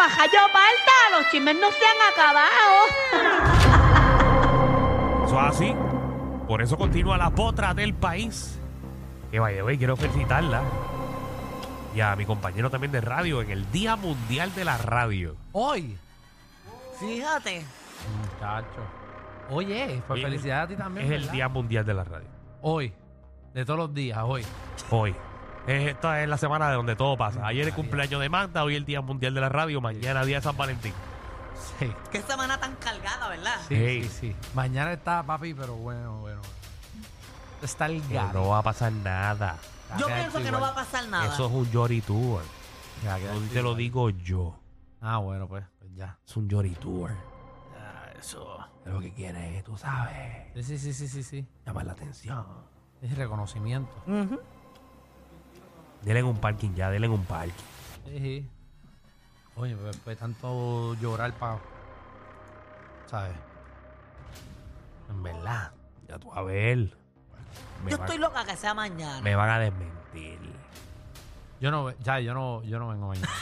majayo falta, los chismes no se han acabado. Eso es así. Por eso continúa la potra del país. Que vaya, güey, quiero felicitarla. Y a mi compañero también de radio en el Día Mundial de la Radio. Hoy. Fíjate. Muchacho. Oye, pues felicidades a ti también. Es el. Día Mundial de la Radio. Hoy. De todos los días, hoy. Hoy. Es- Esta es la semana de donde todo pasa. Ayer el cumpleaños de Magda, hoy el Día Mundial de la Radio, mañana Día de San Valentín. Sí. Qué semana tan cargada, ¿verdad? Sí, Ey. sí, sí. Mañana está papi, pero bueno, bueno. Está el Que gato. no va a pasar nada. Yo pienso que no va a pasar nada. Eso es un Yori Tour. Ya, queda No así te lo digo yo. Ah, bueno, pues, pues ya. Es un Yori Tour. Ya, eso. Es lo que quiere, tú sabes. Sí, sí, sí, sí, sí, sí. Llamar la atención. Es reconocimiento. Ujú. Denle en un parking ya, denle en un parking. Sí, sí. Oye, pues, pues tanto llorar para. ¿Sabes? En verdad. Ya tú a ver. Me, Yo van- estoy loca que sea mañana. me van a desmentir. Yo no, ya, yo no, yo no vengo mañana.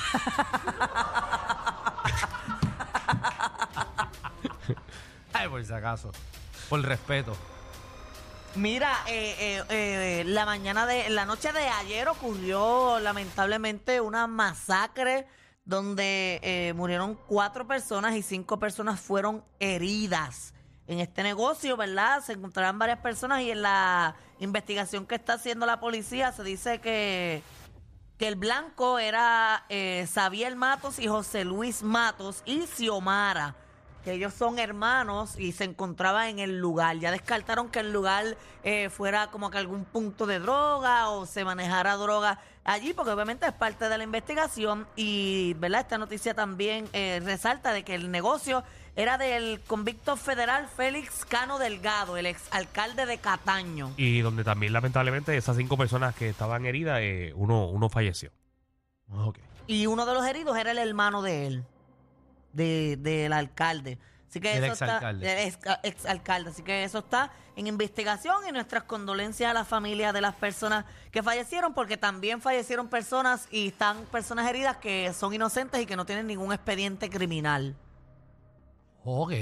Ay, por si acaso. Por respeto. Mira, eh, eh, eh, la mañana de, la noche de ayer ocurrió lamentablemente una masacre donde eh, murieron cuatro personas y cinco personas fueron heridas. En este negocio, ¿verdad? Se encontrarán varias personas y en la investigación que está haciendo la policía se dice que, que el blanco era eh, Xavier Matos y José Luis Matos y Xiomara que ellos son hermanos y se encontraban en el lugar. Ya descartaron que el lugar eh, fuera como que algún punto de droga o se manejara droga allí, porque obviamente es parte de la investigación. Y, ¿verdad? Esta noticia también eh, resalta de que el negocio era del convicto federal Félix Cano Delgado, el exalcalde de Cataño. Y donde también, lamentablemente, esas cinco personas que estaban heridas, eh, uno, uno falleció. Y uno de los heridos era el hermano de él, de, del alcalde. Así que Del eso está, exalcalde. del ex, exalcalde. Así que eso está en investigación y nuestras condolencias a la familia de las personas que fallecieron, porque también fallecieron personas y están personas heridas que son inocentes y que no tienen ningún expediente criminal. Ok.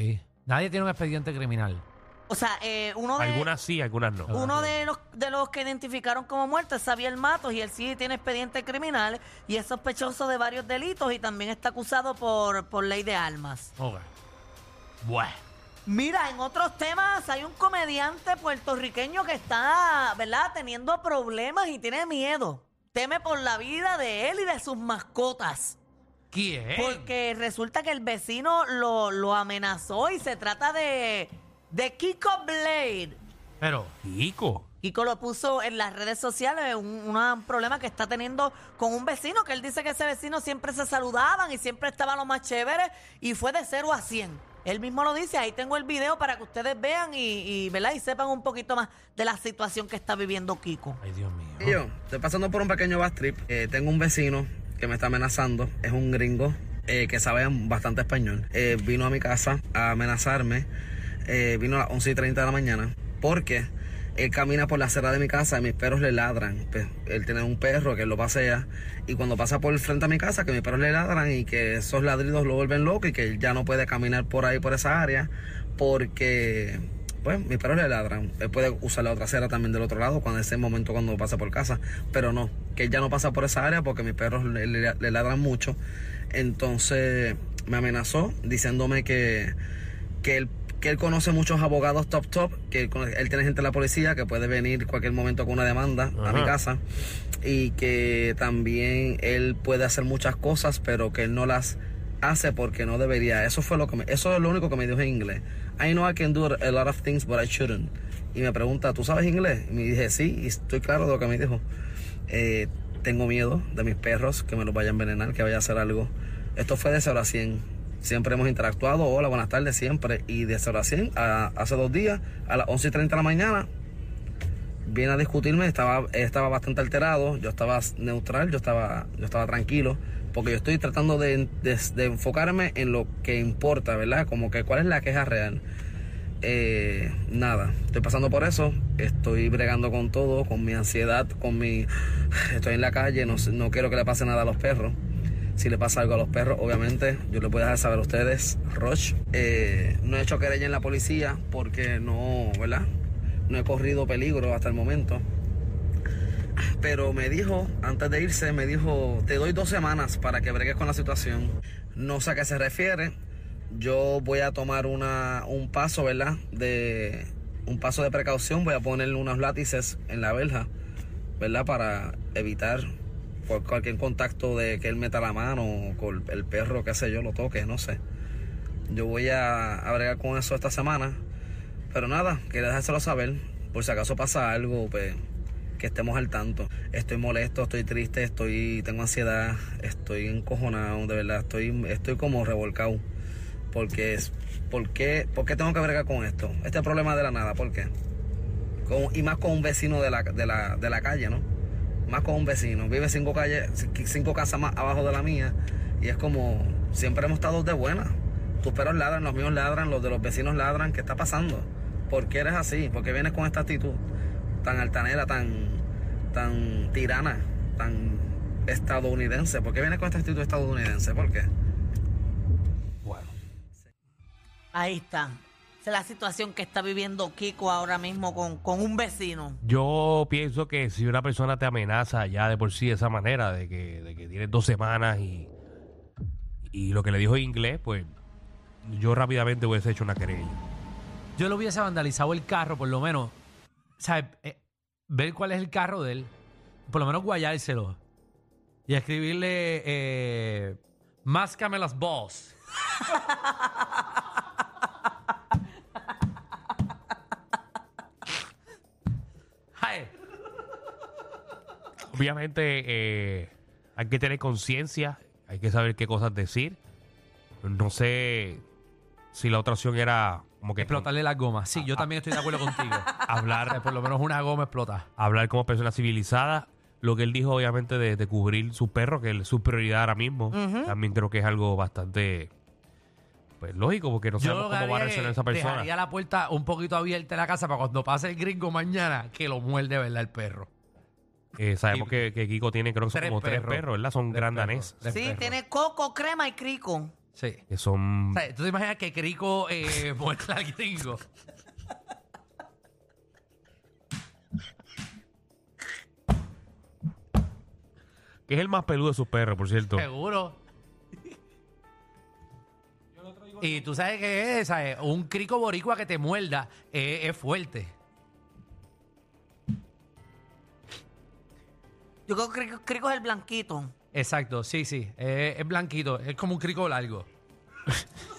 Nadie tiene un expediente criminal. O sea, eh, uno de Algunas sí, algunas no. uno de los, de los que identificaron como muertos es Xavier Matos y él sí tiene expediente criminal y es sospechoso de varios delitos y también está acusado por, por ley de armas. Ok. Bueno. Mira, en otros temas hay un comediante puertorriqueño que está, ¿verdad?, teniendo problemas y tiene miedo. Teme por la vida de él y de sus mascotas. ¿Quién? Porque resulta que el vecino lo, lo amenazó y se trata de, de Kiko Blade. Pero, Kiko. Kiko lo puso en las redes sociales, un, problema que está teniendo con un vecino, que él dice que ese vecino siempre se saludaban y siempre estaban los más chéveres y fue de 0 a 100. Él mismo lo dice, ahí tengo el video para que ustedes vean y, y, ¿verdad? y sepan un poquito más de la situación que está viviendo Kiko. ay Dios mío. Y yo estoy pasando por un pequeño bus trip. Eh, tengo un vecino que me está amenazando. Es un gringo eh, que sabe bastante español. Eh, vino a mi casa a amenazarme. Eh, vino a las 11 y 30 de la mañana. Porque él camina por la acera de mi casa y mis perros le ladran. Pues, él tiene un perro que lo pasea. Y cuando pasa por el frente a mi casa, que mis perros le ladran y que esos ladridos lo vuelven loco y que él ya no puede caminar por ahí, por esa área. Porque pues mis perros le ladran. Él puede usar la otra acera también del otro lado cuando ese momento cuando pasa por casa. Pero no, que él ya no pasa por esa área porque mis perros le, le- ladran mucho. Entonces me amenazó diciéndome que, que él que él conoce muchos abogados top top, que él, él tiene gente en la policía que puede venir cualquier momento con una demanda a mi casa y que también él puede hacer muchas cosas, pero que él no las hace porque no debería. Eso fue lo que me, eso es lo único que me dijo en inglés. I know I can do a lot of things, but I shouldn't. Y me pregunta, ¿tú sabes inglés? Y me dije, sí, y estoy claro de lo que me dijo. Eh, tengo miedo de mis perros, que me los vaya a envenenar, que vaya a hacer algo. Esto fue de 0 a 100. Siempre hemos interactuado, hola, buenas tardes, siempre. Y de 0 a 100, a- hace dos días, a las 11 y 30 de la mañana, viene a discutirme, estaba, estaba bastante alterado, yo estaba neutral, yo estaba, yo estaba tranquilo, porque yo estoy tratando de, de- enfocarme en lo que importa, ¿verdad? Como que cuál es la queja real. Eh, nada, estoy pasando por eso, estoy bregando con todo, con mi ansiedad, con mi... Estoy en la calle, no, no quiero que le pase nada a los perros. Si le pasa algo a los perros, obviamente, yo les voy a dejar saber a ustedes, Roche. eh, no he hecho querella en la policía porque no, ¿verdad? No he corrido peligro hasta el momento. Pero me dijo, antes de irse, me dijo, te doy dos semanas para que bregues con la situación. No sé a qué se refiere. Yo voy a tomar una, un paso, ¿verdad? De un paso de precaución. Voy a ponerle unos látices en la verja, ¿verdad? Para evitar por cualquier contacto de que él meta la mano con el perro, qué sé yo, lo toque, no sé. Yo voy a, bregar con eso esta semana. Pero nada, quería dejárselo saber. Por si acaso pasa algo, pues que estemos al tanto. Estoy molesto, estoy triste, estoy, tengo ansiedad, estoy encojonado, de verdad, estoy, estoy como revolcado. Porque es, ¿por qué, por qué tengo que bregar con esto? Este problema de la nada, ¿por qué? Con- y más con un vecino de la, de la, de la calle, ¿no? Más con un vecino. Vive cinco calles, cinco casas más abajo de la mía. Y es como, siempre hemos estado de buena. Tus perros ladran, los míos ladran, los de los vecinos ladran. ¿Qué está pasando? ¿Por qué eres así? ¿Por qué vienes con esta actitud tan altanera, tan, tan tirana, tan estadounidense? ¿Por qué vienes con esta actitud estadounidense? ¿Por qué? Bueno, Ahí está. La situación que está viviendo Kiko ahora mismo con, con un vecino. yo pienso que si una persona te amenaza ya de por sí de esa manera, de que, de que tienes dos semanas y, y lo que le dijo en inglés, pues yo rápidamente hubiese hecho una querella. Yo lo hubiese vandalizado el carro, por lo menos. ¿Sabes? Eh, ver cuál es el carro de él. Por lo menos guayárselo. Y escribirle. Eh, Máscame las balls. Ay, Obviamente eh, hay que tener conciencia, hay que saber qué cosas decir. No sé si la otra opción era como que explotarle las gomas. Sí, yo también estoy de acuerdo contigo. hablar, Por lo menos una goma explota. hablar como persona civilizada. Lo que él dijo, obviamente, de, de cubrir su perro, que es su prioridad ahora mismo, también creo que es algo bastante pues lógico, porque no sabemos cómo va a reaccionar esa persona. dejaría la puerta un poquito abierta en la casa para cuando pase el gringo mañana que lo muerde, ¿verdad? El perro. Eh, sabemos que, que Kiko tiene, creo que son Tres como tres perros. ¿verdad? Son Tres gran perros. danés. Tres Sí, perros. tiene coco, crema y crico. Sí. Que son. O sea, ¿Tú te imaginas que Crico eh, muerde al gringo? Que es el más peludo de sus perros, por cierto. Seguro. Y tú sabes que es, ¿sabes? Un crico boricua que te muerda eh, es fuerte. Yo creo que crico, crico es el blanquito. Exacto, sí, sí. eh, es blanquito. Es como un crico largo.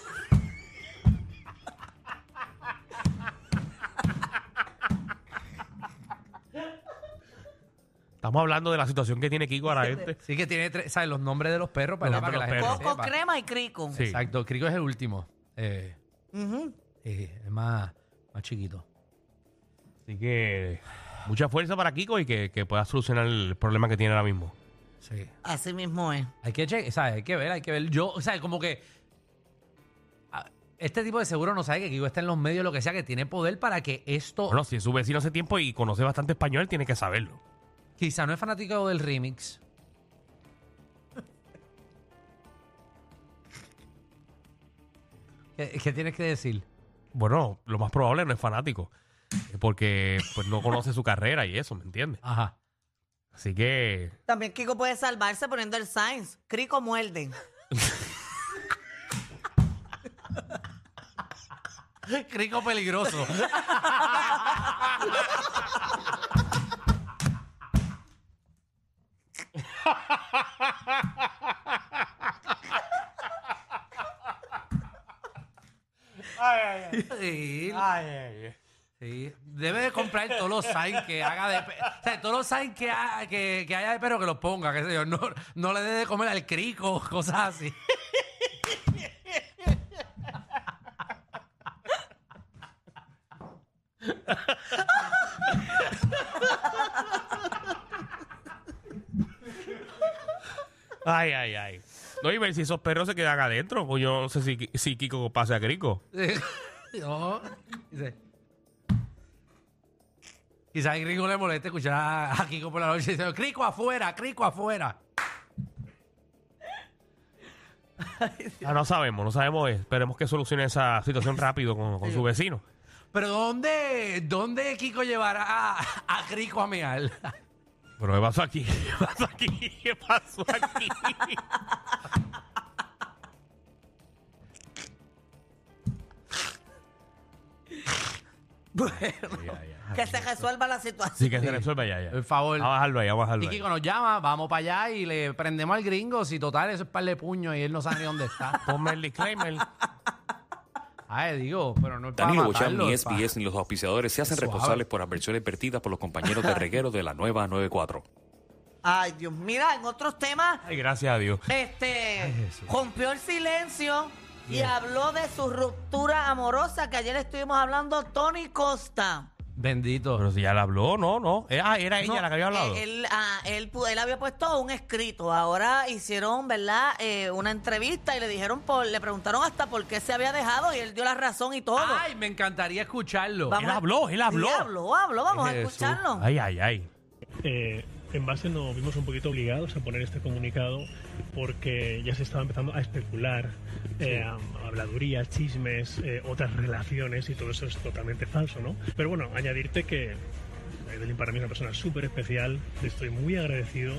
Estamos hablando de la situación que tiene Kiko ahora este. Sí que tiene, tres- ¿sabes? Los nombres de los perros para, Los para que la nombres de gente los Coco, sepa. crema y crico. Sí. Exacto, Crico es el último. Eh, Ujú. eh, es más, más chiquito. Así que mucha fuerza para Kiko y que, que pueda solucionar el problema que tiene ahora mismo. Sí. Así mismo es. Hay que. Hay que ver, hay que ver. Yo, o sea, como que ah, este tipo de seguro no sabe que Kiko está en los medios, lo que sea, que tiene poder para que esto Bueno, si es su vecino hace tiempo y conoce bastante español, tiene que saberlo. Quizá no es fanático del remix. ¿Qué, qué tienes que decir? Bueno, lo más probable no es fanático. Porque pues no conoce su carrera y eso, ¿me entiendes? Ajá. Así que También Kiko puede salvarse poniendo el signs. Crico muerde. Crico peligroso. Sí, sí. Debe de comprar todos los signs que haga de pe- O sea, todos los signs que, ha- que, que haya de perro que los ponga, qué sé yo. No, no le dé de comer al crico, cosas así. Ay, ay, ay. No, y ver si esos perros se quedan adentro. Pues yo no sé si, si Kiko pase a Crico. no. Dice. Quizás el gringo le moleste escuchar a, a Kiko por la noche diciendo, Crico afuera, Crico afuera. Ah, no sabemos, no sabemos. Esperemos que solucione esa situación rápido con, con su vecino. Pero ¿dónde, dónde Kiko llevará a, a Rico a mear? Pero ¿qué pasó aquí? ¿Qué pasó aquí? ¿Qué pasó aquí? Bueno, que se resuelva la situación. Sí, que se resuelva ya, ya. Por favor. Vamos a bajarlo ahí, vamos a bajarlo Y ahí. Kiko nos llama, vamos para allá y le prendemos al gringo. Si total, eso es par de puños y él no sabe ni dónde está. Ponme el disclaimer. Ay, digo, pero no es Danilo Bocham, ni SBS ni los auspiciadores se hacen Suave. responsables por adversiones vertidas por los compañeros de reguero de la nueva 94. Ay, Dios, mira, en otros temas, Ay, gracias a Dios. este, rompió el silencio y habló de su ruptura amorosa que ayer estuvimos hablando Tony Costa. Bendito. Pero si ya la habló, no, no. Eh, Ah, era ella No, la que había hablado. eh, Él, ah, él, pu- él había puesto un escrito. Ahora hicieron, ¿verdad? Eh, una entrevista y le dijeron, por, le preguntaron hasta por qué se había dejado y él dio la razón y todo. Ay, me encantaría escucharlo. Vamos él a- habló, él habló. Sí, habló, habló. Vamos a Jesús. escucharlo. Ay, ay, ay. Eh, en base nos vimos un poquito obligados a poner este comunicado porque ya se estaba empezando a especular, eh, habladurías, chismes, eh, otras relaciones y todo eso es totalmente falso, ¿no? Pero bueno, añadirte que Evelyn para mí es una persona súper especial, le estoy muy agradecido,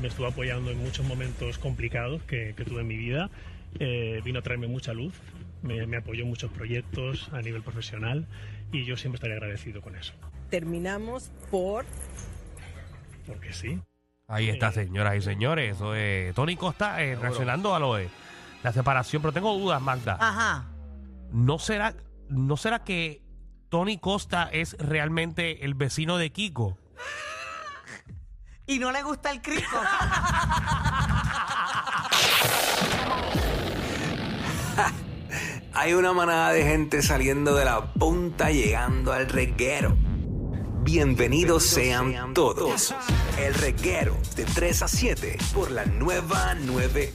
me estuvo apoyando en muchos momentos complicados que, que tuve en mi vida, eh, vino a traerme mucha luz, me, me apoyó en muchos proyectos a nivel profesional y yo siempre estaré agradecido con eso, terminamos por porque sí. Ahí está, señoras y señores. Eso es Tony Costa eh, reaccionando a lo de la separación. Pero tengo dudas, Magda. Ajá. ¿No será, ¿No será que Tony Costa es realmente el vecino de Kiko? Y no le gusta el crico. Hay una manada de gente saliendo de la punta llegando al reguero. Bienvenidos sean todos. El reguero de 3 a 7 por la nueva 9.